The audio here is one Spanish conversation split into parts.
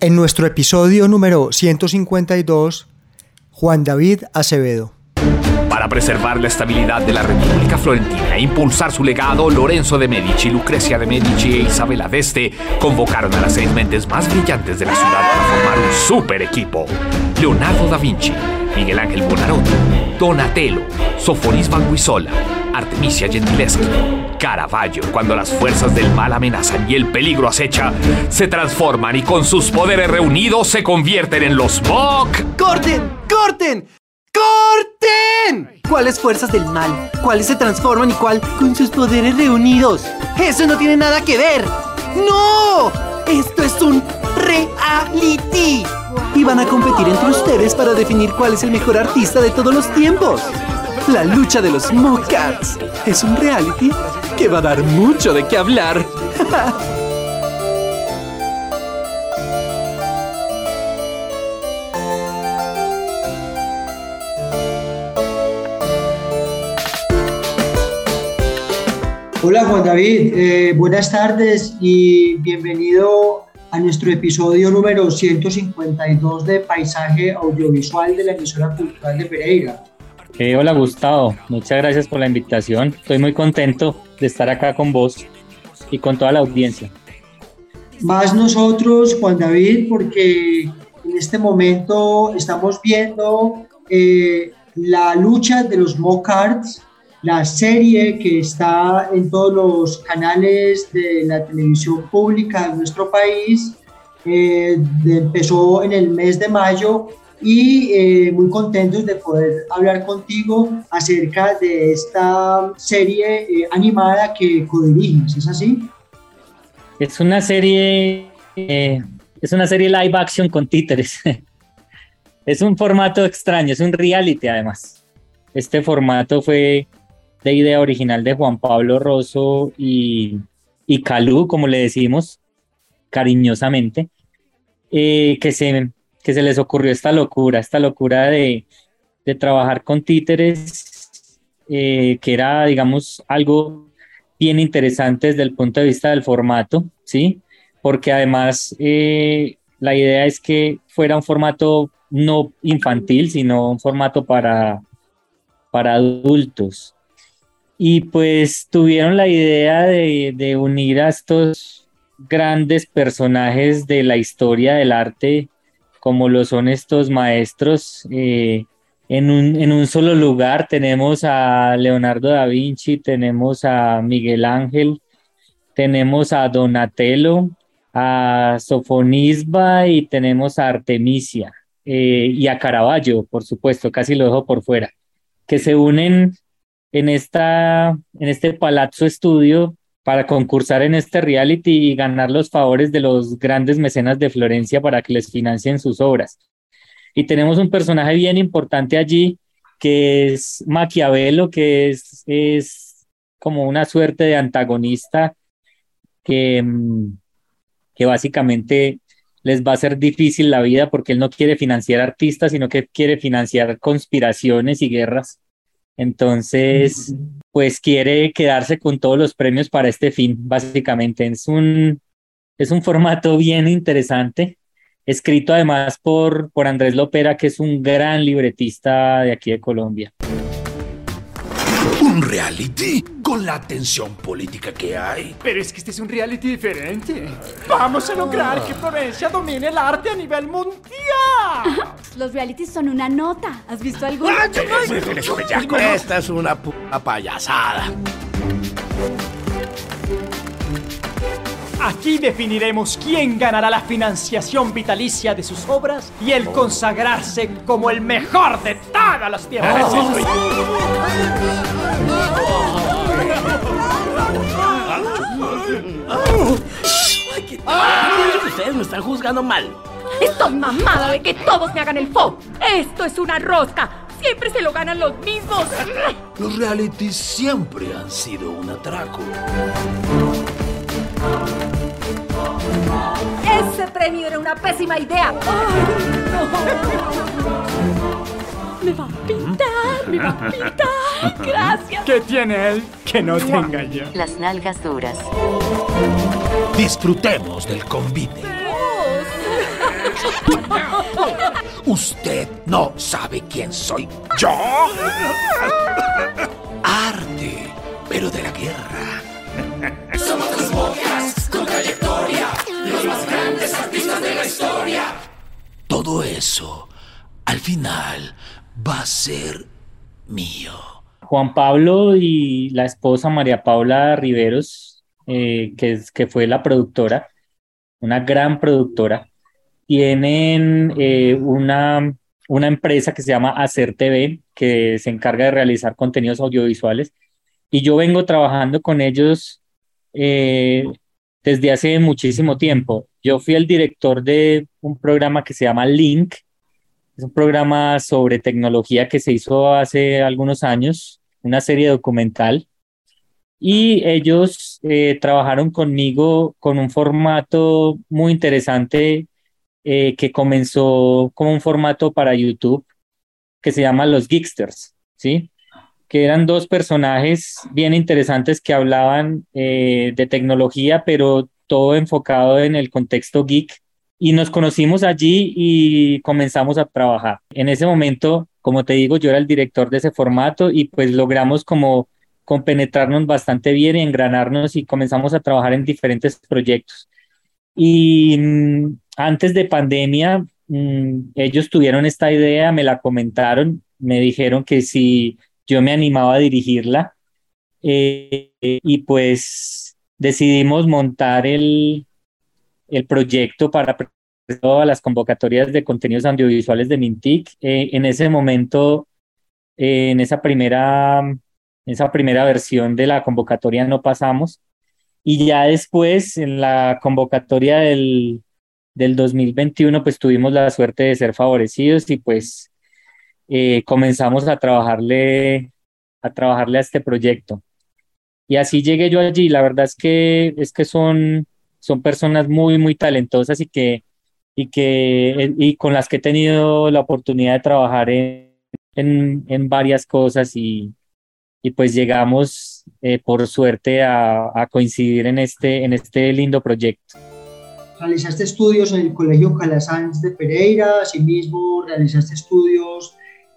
En nuestro episodio número 152, Juan David Acevedo. Para preservar la estabilidad de la República Florentina e impulsar su legado, Lorenzo de Medici, Lucrecia de Medici e Isabela d'Este convocaron a las seis mentes más brillantes de la ciudad para formar un super equipo. Leonardo da Vinci, Miguel Ángel Bonarotti, Donatello, Sofonis Vanguisola, Artemisia Gentileschi, Caravaggio, cuando las fuerzas del mal amenazan y el peligro acecha, se transforman y con sus poderes reunidos se convierten en los Mock. ¡Corten! ¡Corten! ¡Corten! ¿Cuáles fuerzas del mal? ¿Cuáles se transforman y cuál con sus poderes reunidos? ¡Eso no tiene nada que ver! ¡No! Esto es un reality. Y van a competir entre ustedes para definir cuál es el mejor artista de todos los tiempos. La lucha de los Mocats es un reality que va a dar mucho de qué hablar. Hola Juan David, eh, buenas tardes y bienvenido a nuestro episodio número 152 de Paisaje Audiovisual de la emisora cultural de Pereira. Eh, hola Gustavo, muchas gracias por la invitación. Estoy muy contento de estar acá con vos y con toda la audiencia. Más nosotros, Juan David, porque en este momento estamos viendo eh, la lucha de los Mocards, la serie que está en todos los canales de la televisión pública de nuestro país. eh, empezó en el mes de mayo y eh, muy contentos de poder hablar contigo acerca de esta serie eh, animada que codiriges, ¿es así? Es una serie, eh, es una serie live action con títeres. es un formato extraño, es un reality además. Este formato fue de idea original de Juan Pablo Rosso y, y Calú, como le decimos cariñosamente, eh, que, se, que se les ocurrió esta locura, esta locura de, de trabajar con títeres, eh, que era, digamos, algo bien interesante desde el punto de vista del formato, ¿sí? Porque además eh, la idea es que fuera un formato no infantil, sino un formato para, para adultos. Y pues tuvieron la idea de, de unir a estos grandes personajes de la historia del arte, como lo son estos maestros, eh, en, un, en un solo lugar. Tenemos a Leonardo da Vinci, tenemos a Miguel Ángel, tenemos a Donatello, a Sofonisba y tenemos a Artemisia eh, y a Caravaggio, por supuesto, casi lo dejo por fuera, que se unen en, esta, en este Palazzo Estudio para concursar en este reality y ganar los favores de los grandes mecenas de Florencia para que les financien sus obras. Y tenemos un personaje bien importante allí, que es Maquiavelo, que es, es como una suerte de antagonista que, mm, que básicamente les va a ser difícil la vida porque él no quiere financiar artistas, sino que quiere financiar conspiraciones y guerras. Entonces, pues quiere quedarse con todos los premios para este fin, básicamente. Es un, es un formato bien interesante, escrito además por, por Andrés Lopera, que es un gran libretista de aquí de Colombia. Un reality con la tensión política que hay. Pero es que este es un reality diferente. Vamos a lograr que Florencia domine el arte a nivel mundial. Los realities son una nota. ¿Has visto alguno? Esta es una puta payasada. Aquí definiremos quién ganará la financiación vitalicia de sus obras y el consagrarse como el mejor de todas las tierras. Ustedes me están juzgando mal. Estoy mamada de que todos me hagan el fo. Esto es una rosca. Siempre se lo ganan los mismos. Los realities siempre han sido un atraco. Ese premio era una pésima idea. Me va a pintar, me va a pintar. Gracias. ¿Qué tiene él que no tenga yo? Las nalgas duras. Disfrutemos del convite. Usted no sabe quién soy yo. Arte, pero de la guerra. Somos eso, al final, va a ser mío. Juan Pablo y la esposa María Paula Riveros, eh, que, es, que fue la productora, una gran productora, tienen eh, una, una empresa que se llama Hacer TV, que se encarga de realizar contenidos audiovisuales. Y yo vengo trabajando con ellos eh, desde hace muchísimo tiempo. Yo fui el director de un programa que se llama Link. Es un programa sobre tecnología que se hizo hace algunos años, una serie documental. Y ellos eh, trabajaron conmigo con un formato muy interesante eh, que comenzó como un formato para YouTube que se llama Los Geeksters, ¿sí? Que eran dos personajes bien interesantes que hablaban eh, de tecnología, pero todo enfocado en el contexto geek. Y nos conocimos allí y comenzamos a trabajar. En ese momento, como te digo, yo era el director de ese formato y pues logramos como compenetrarnos bastante bien y engranarnos y comenzamos a trabajar en diferentes proyectos. Y antes de pandemia, mm, ellos tuvieron esta idea, me la comentaron, me dijeron que si yo me animaba a dirigirla eh, y pues decidimos montar el, el proyecto para todas las convocatorias de contenidos audiovisuales de Mintic. Eh, en ese momento, eh, en esa primera, esa primera versión de la convocatoria no pasamos y ya después, en la convocatoria del, del 2021, pues tuvimos la suerte de ser favorecidos y pues eh, comenzamos a trabajarle, a trabajarle a este proyecto. Y así llegué yo allí. La verdad es que, es que son, son personas muy, muy talentosas y que, y que y con las que he tenido la oportunidad de trabajar en, en, en varias cosas y, y pues llegamos eh, por suerte a, a, coincidir en este, en este lindo proyecto. Realizaste estudios en el Colegio Calasanz de Pereira, asimismo realizaste estudios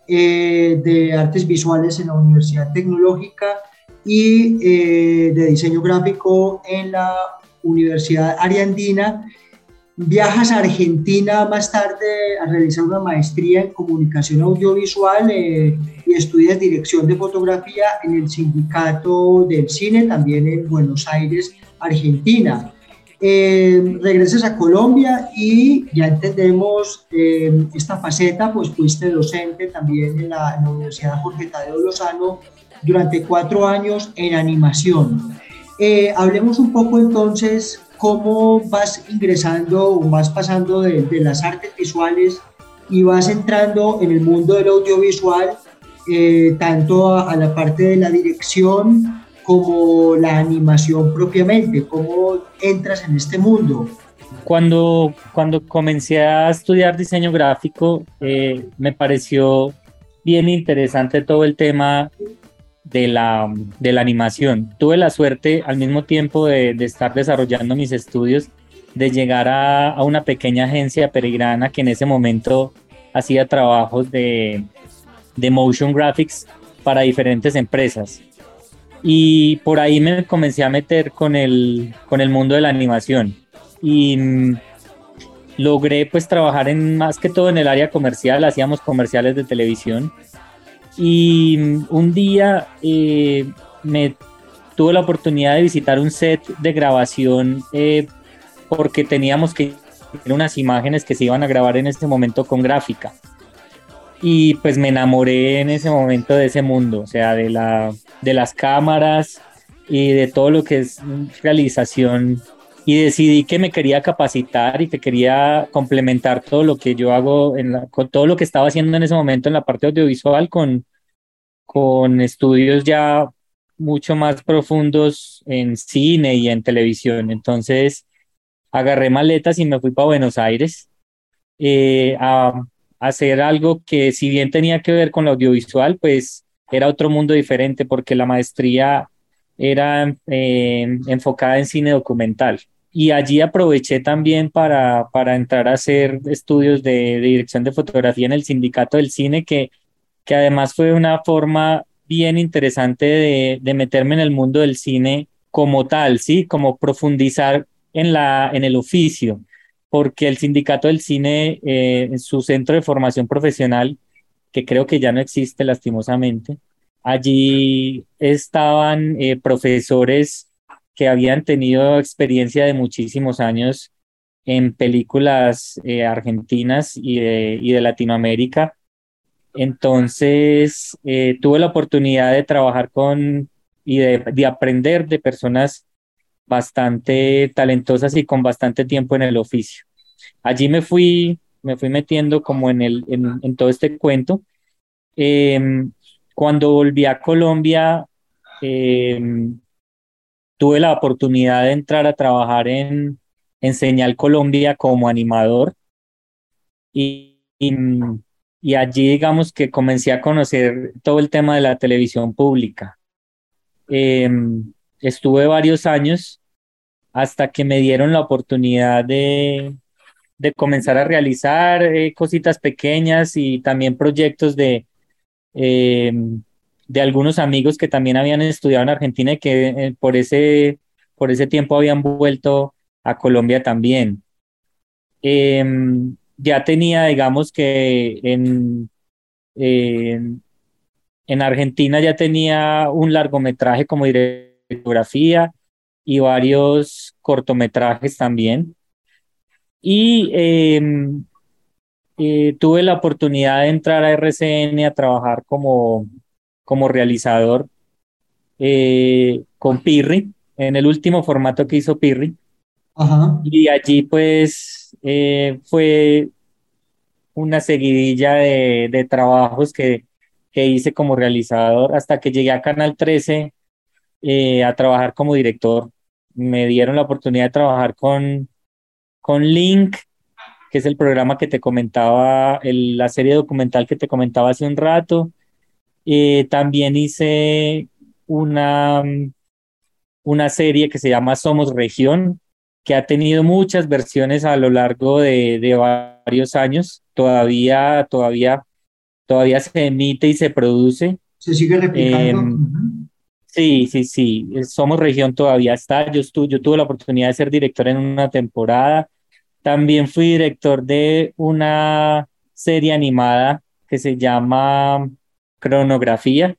eh, de artes visuales en la Universidad Tecnológica y eh, de diseño gráfico en la Universidad Ariandina Viajas a Argentina más tarde a realizar una maestría en comunicación audiovisual eh, y estudias dirección de fotografía en el Sindicato del Cine, también en Buenos Aires, Argentina. Eh, regresas a Colombia y ya entendemos eh, esta faceta, pues fuiste docente también en la, en la Universidad Jorge Tadeo Lozano durante cuatro años en animación. Eh, hablemos un poco entonces cómo vas ingresando o vas pasando de, de, las artes visuales y vas entrando en el mundo del audiovisual, eh, tanto a, a, la parte de la dirección como la animación propiamente, cómo entras en este mundo. Cuando, cuando comencé a estudiar diseño gráfico, eh, me pareció bien interesante todo el tema de la, de la animación. Tuve la suerte al mismo tiempo de, de estar desarrollando mis estudios, de llegar a, a, una pequeña agencia peregrina que en ese momento hacía trabajos de, de motion graphics para diferentes empresas. Y por ahí me comencé a meter con el, con el mundo de la animación. Y mm, logré pues trabajar en más que todo en el área comercial, hacíamos comerciales de televisión. Y un día eh, me tuve la oportunidad de visitar un set de grabación eh, porque teníamos que unas imágenes que se iban a grabar en este momento con gráfica. Y pues me enamoré en ese momento de ese mundo, o sea, de, la, de las cámaras y de todo lo que es realización. Y decidí que me quería capacitar y que quería complementar todo lo que yo hago, con todo lo que estaba haciendo en ese momento en la parte audiovisual con, con estudios ya mucho más profundos en cine y en televisión. Entonces, agarré maletas y me fui para Buenos Aires eh, a, hacer algo que si bien tenía que ver con lo audiovisual, pues era otro mundo diferente porque la maestría era eh, enfocada en cine documental. Y allí aproveché también para, para entrar a hacer estudios de, dirección de fotografía en el sindicato del cine, que, que además fue una forma bien interesante de, de meterme en el mundo del cine como tal, ¿sí? Como profundizar en, la, en el oficio, porque el sindicato del cine, eh, en su centro de formación profesional, que creo que ya no existe lastimosamente, allí estaban eh, profesores que habían tenido experiencia de muchísimos años en películas eh, argentinas y de, y de, Latinoamérica. Entonces, tuve la oportunidad de trabajar con y de, de aprender de personas bastante talentosas y con bastante tiempo en el oficio. Allí me fui, me fui metiendo como en, el, en, todo este cuento. Em, cuando volví a Colombia, em, tuve la oportunidad de entrar a trabajar en, en Señal Colombia como animador y, y, allí digamos que comencé a conocer todo el tema de la televisión pública. Em, estuve varios años hasta que me dieron la oportunidad de, de comenzar a realizar eh, cositas pequeñas y también proyectos de, em, de algunos amigos que también habían estudiado en Argentina y que eh, por, ese, por ese tiempo habían vuelto a Colombia también. Em, ya tenía, digamos que en, en Argentina ya tenía un largometraje como directografía y varios cortometrajes también. Y em, eh, tuve la oportunidad de entrar a RCN a trabajar como, como realizador eh, con Pirri, en el último formato que hizo Pirri. Y allí pues eh, fue una seguidilla de, de trabajos que, que hice como realizador hasta que llegué a Canal 13 eh, a trabajar como director. Me dieron la oportunidad de trabajar con, con Link, que es el programa que te comentaba, el, la serie documental que te comentaba hace un rato. Eh, también hice una, una serie que se llama Somos Región, que ha tenido muchas versiones a lo largo de, de varios años. Todavía, todavía, todavía se emite y se produce. Se sigue replicando. Em, Sí, sí, sí. Somos región todavía está. Yo, yo tuve la oportunidad de ser director en una temporada. También fui director de una serie animada que se llama Cronografía.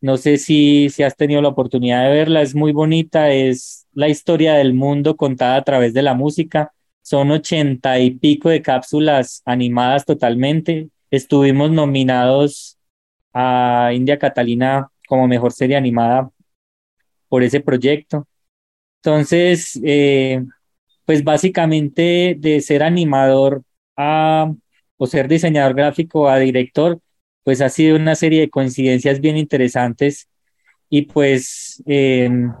No sé si, si has tenido la oportunidad de verla. Es muy bonita. Es la historia del mundo contada a través de la música. Son ochenta y pico de cápsulas animadas totalmente. Estuvimos nominados a India Catalina como mejor serie animada por ese proyecto. Entonces, eh, pues básicamente de ser animador a, o ser diseñador gráfico a director, pues ha sido una serie de coincidencias bien interesantes y pues em,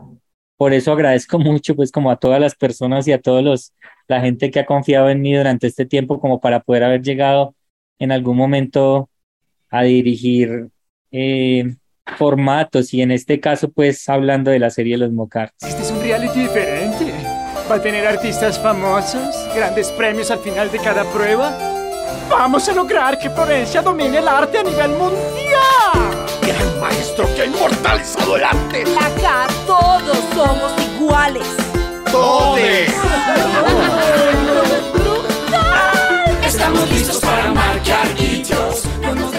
por eso agradezco mucho pues como a todas las personas y a todos los la gente que ha confiado en mí durante este tiempo como para poder haber llegado en algún momento a dirigir eh, formatos y en este caso pues hablando de la serie Los Mocar. Este es un reality diferente. Va a tener artistas famosos, grandes premios al final de cada prueba. Vamos a lograr que Florencia domine el arte a nivel mundial. Gran maestro que ha inmortalizado el arte. Acá todos somos iguales. ¡Todes! Estamos listos para marcar hechos.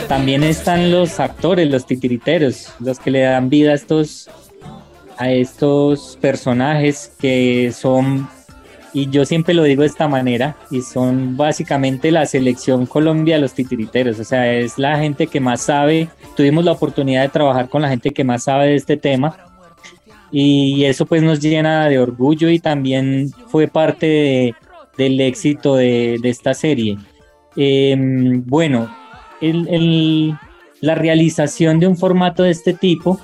También están los actores, los titiriteros, los que le dan vida a estos, a estos personajes que son, y yo siempre lo digo de esta manera, y son básicamente la selección Colombia, los titiriteros, o sea, es la gente que más sabe, tuvimos la oportunidad de trabajar con la gente que más sabe de este tema, y eso pues nos llena de orgullo y también fue parte de, del éxito de, de esta serie. Eh, bueno, el, el, la realización de un formato de este tipo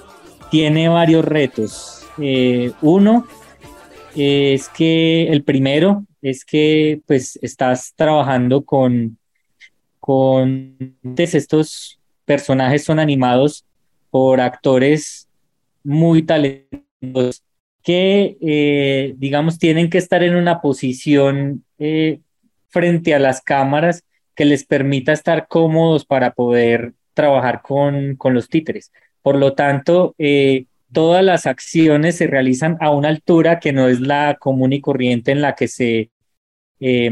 tiene varios retos. Eh, uno es que el primero es que pues estás trabajando con, con estos personajes son animados por actores muy talentosos que, eh, digamos, tienen que estar en una posición eh, frente a las cámaras que les permita estar cómodos para poder trabajar con, con los títeres. Por lo tanto, eh, todas las acciones se realizan a una altura que no es la común y corriente en la que se, eh,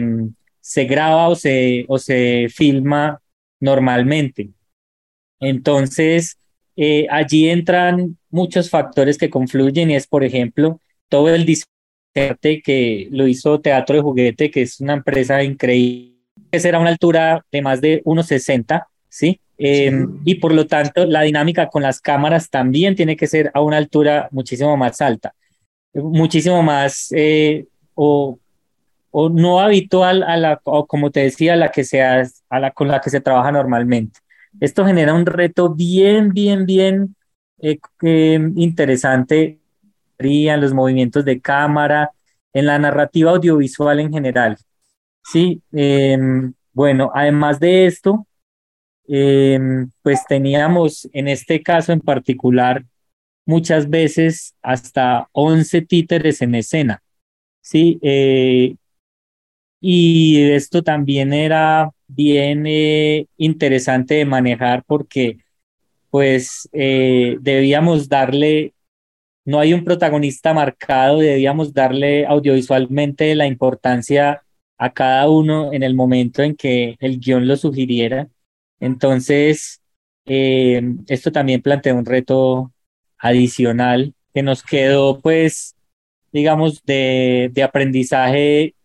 se graba o se, o se filma normalmente. Entonces, eh, allí entran muchos factores que confluyen y es, por ejemplo, todo el diseño que lo hizo Teatro de Juguete, que es una empresa increíble, que será una altura de más de 1,60, ¿sí? Eh, y por lo tanto, la dinámica con las cámaras también tiene que ser a una altura muchísimo más alta, muchísimo más eh, o, o, no habitual a la, o como te decía, la que sea, a la con la que se trabaja normalmente. Esto genera un reto bien, bien, bien eh, eh, interesante en los movimientos de cámara, en la narrativa audiovisual en general. Sí, eh, bueno, además de esto, eh, pues teníamos en este caso en particular muchas veces hasta 11 títeres en escena. Sí, eh, y esto también era bien eh, interesante de manejar porque pues eh, debíamos darle, no hay un protagonista marcado, debíamos darle audiovisualmente la importancia a cada uno en el momento en que el guion lo sugiriera. Entonces, eh, esto también plantea un reto adicional que nos quedó, pues, digamos, de, aprendizaje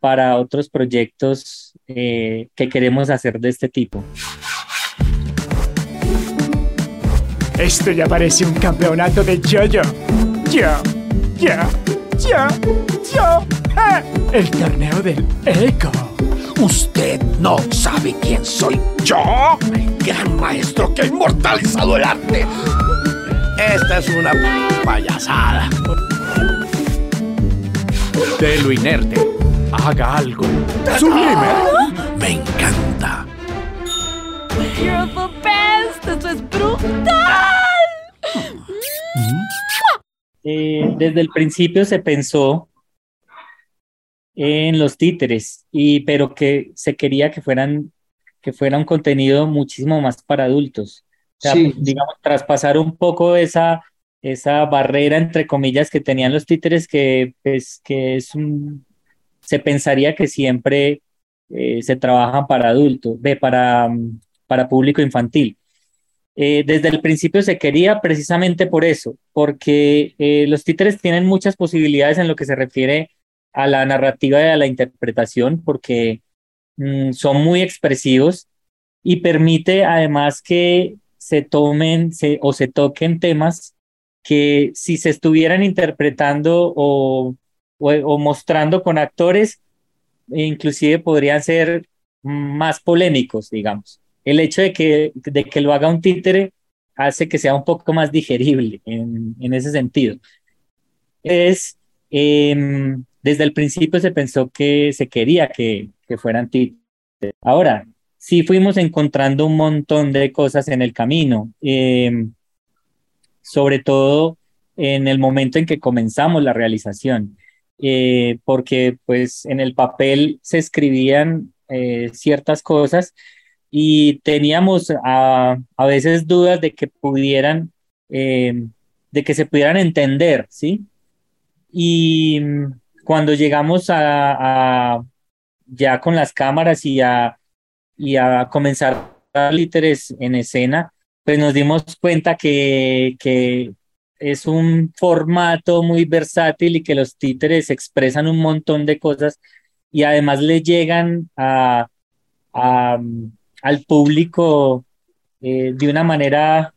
para otros proyectos eh, que queremos hacer de este tipo. Esto ya parece un campeonato de yo-yo. Yo, yo, yo, yo. ¡Ah! El torneo del eco. Usted no sabe quién soy yo, el gran maestro que ha inmortalizado el arte. Esta es una payasada. De lo inerte, haga algo. ¡Sublime! Me encanta. You're the best. Esto es brutal. Eh, desde el principio se pensó en los títeres, y, pero que se quería que fueran que fuera un contenido muchísimo más para adultos. O sea, Sí. digamos, traspasar un poco esa, esa barrera, entre comillas, que tenían los títeres, que, pues, que es un, se pensaría que siempre eh, se trabajan para adultos, para, para público infantil. Eh, desde el principio se quería precisamente por eso, porque eh, los títeres tienen muchas posibilidades en lo que se refiere a la narrativa y a la interpretación, porque mm, son muy expresivos y permite además que se tomen o se toquen temas que si se estuvieran interpretando o, o, o mostrando con actores, inclusive podrían ser más polémicos, digamos. El hecho de que, de que lo haga un títere hace que sea un poco más digerible en, en ese sentido. Es, eh, desde el principio se pensó que se quería que, que fueran títeres. Ahora, sí fuimos encontrando un montón de cosas en el camino, eh, sobre todo en el momento en que comenzamos la realización, eh, porque pues en el papel se escribían eh, ciertas cosas y teníamos a, a veces dudas de que pudieran eh, de que se pudieran entender, ¿sí? Y mm, cuando llegamos a, ya con las cámaras y a, y a comenzar a líderes en escena, pues nos dimos cuenta que, que es un formato muy versátil y que los títeres expresan un montón de cosas y además le llegan a, al público eh, de una manera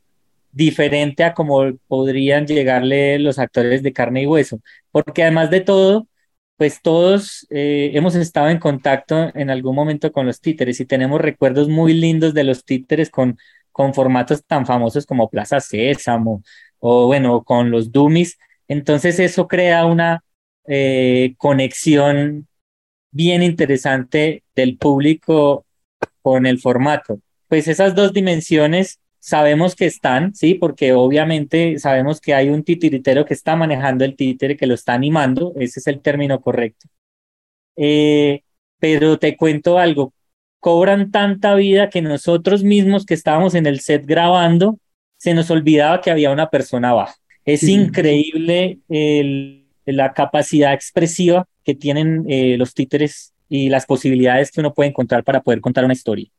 diferente a como podrían llegarle los actores de carne y hueso, porque además de todo, pues todos eh, hemos estado en contacto en algún momento con los títeres y tenemos recuerdos muy lindos de los títeres con, con formatos tan famosos como Plaza Sésamo o bueno, con los Dummies. Entonces eso crea una eh, conexión bien interesante del público con el formato. Pues esas dos dimensiones sabemos que están, ¿sí? Porque obviamente sabemos que hay un titiritero que está manejando el títere, que lo está animando, ese es el término correcto. Eh, pero te cuento algo, cobran tanta vida que nosotros mismos que estábamos en el set grabando, se nos olvidaba que había una persona abajo. Es increíble la capacidad expresiva que tienen eh, los títeres y las posibilidades que uno puede encontrar para poder contar una historia.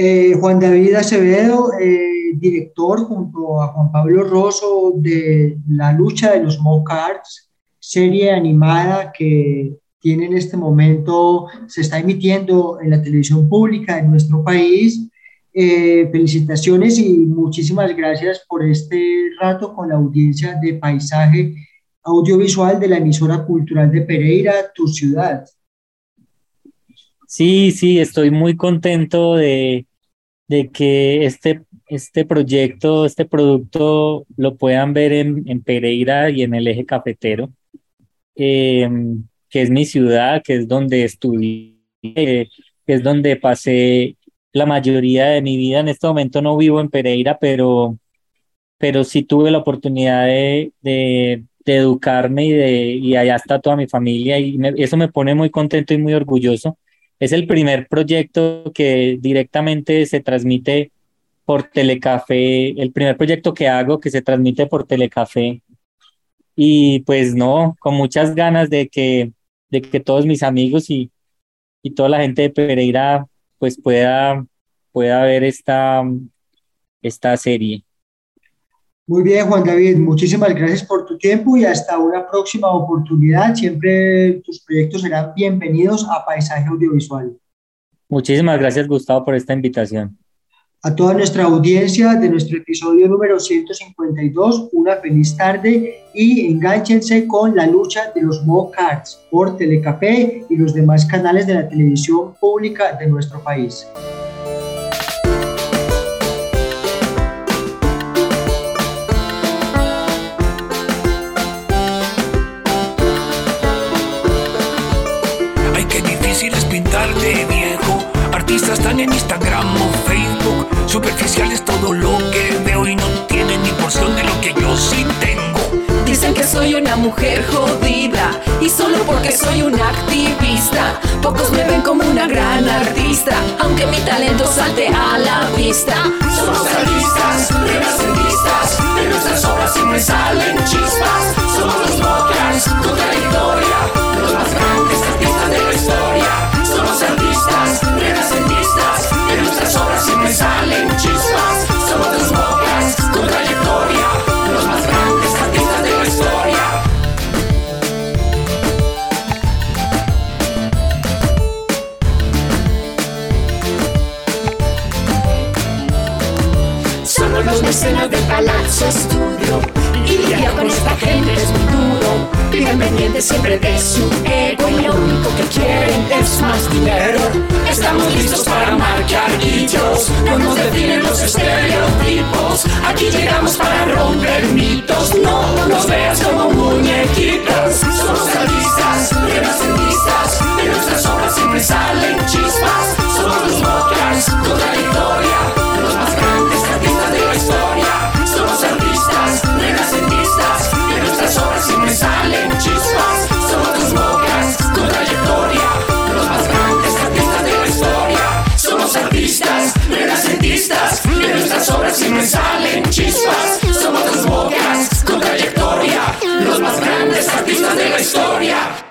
Eh, Juan David Acevedo, eh, director junto a Juan Pablo Rosso de La lucha de los Mocards, serie animada que tiene en este momento, se está emitiendo en la televisión pública de nuestro país. Eh, felicitaciones y muchísimas gracias por este rato con la audiencia de Paisaje Audiovisual de la emisora cultural de Pereira, tu ciudad. Sí, sí, estoy muy contento de, que este, este proyecto, este producto lo puedan ver en, Pereira y en el eje cafetero, em, que es mi ciudad, que es donde estudié, que es donde pasé la mayoría de mi vida. En este momento no vivo en Pereira, pero, pero sí tuve la oportunidad de, de, educarme y, de, y allá está toda mi familia y eso me pone muy contento y muy orgulloso es el primer proyecto que directamente se transmite por Telecafé, el primer proyecto que hago que se transmite por Telecafé. Y pues no, con muchas ganas de que, de que todos mis amigos y, y toda la gente de Pereira pues pueda, pueda ver esta, esta serie. Muy bien, Juan David, muchísimas gracias por tu tiempo y hasta una próxima oportunidad. Siempre tus proyectos serán bienvenidos a Paisaje Audiovisual. Muchísimas gracias, Gustavo, por esta invitación. A toda nuestra audiencia de nuestro episodio número 152, una feliz tarde y enganchense con la lucha de los Mo Cards por Telecafé y los demás canales de la televisión pública de nuestro país. Están en Instagram o Facebook. Superficial es todo lo que veo y no tienen ni porción de lo que yo sí tengo. Dicen que soy una mujer jodida y solo porque soy una activista. Pocos me ven como una gran artista, aunque mi talento salte a la vista. Somos artistas, renacendistas, de nuestras obras siempre salen chispas. Somos los mocas con trayectoria, los más grandes artistas de la historia. Somos siempre salen chispas. Somos los mocas con trayectoria, los más grandes artistas de la historia. Somos los mecenas del Palazzo Estudio y lidiar con esta gente es muy duro. Viven pendientes siempre de su ego y lo único que quieren es más dinero. Estamos listos para marcar hitos, no nos definen los estereotipos. Aquí llegamos para romper mitos, no nos veas como muñequitas. Somos artistas, renacentistas, de nuestras obras siempre salen chispas. siempre salen chispas. Somos las bocas con trayectoria, los más grandes artistas de la historia.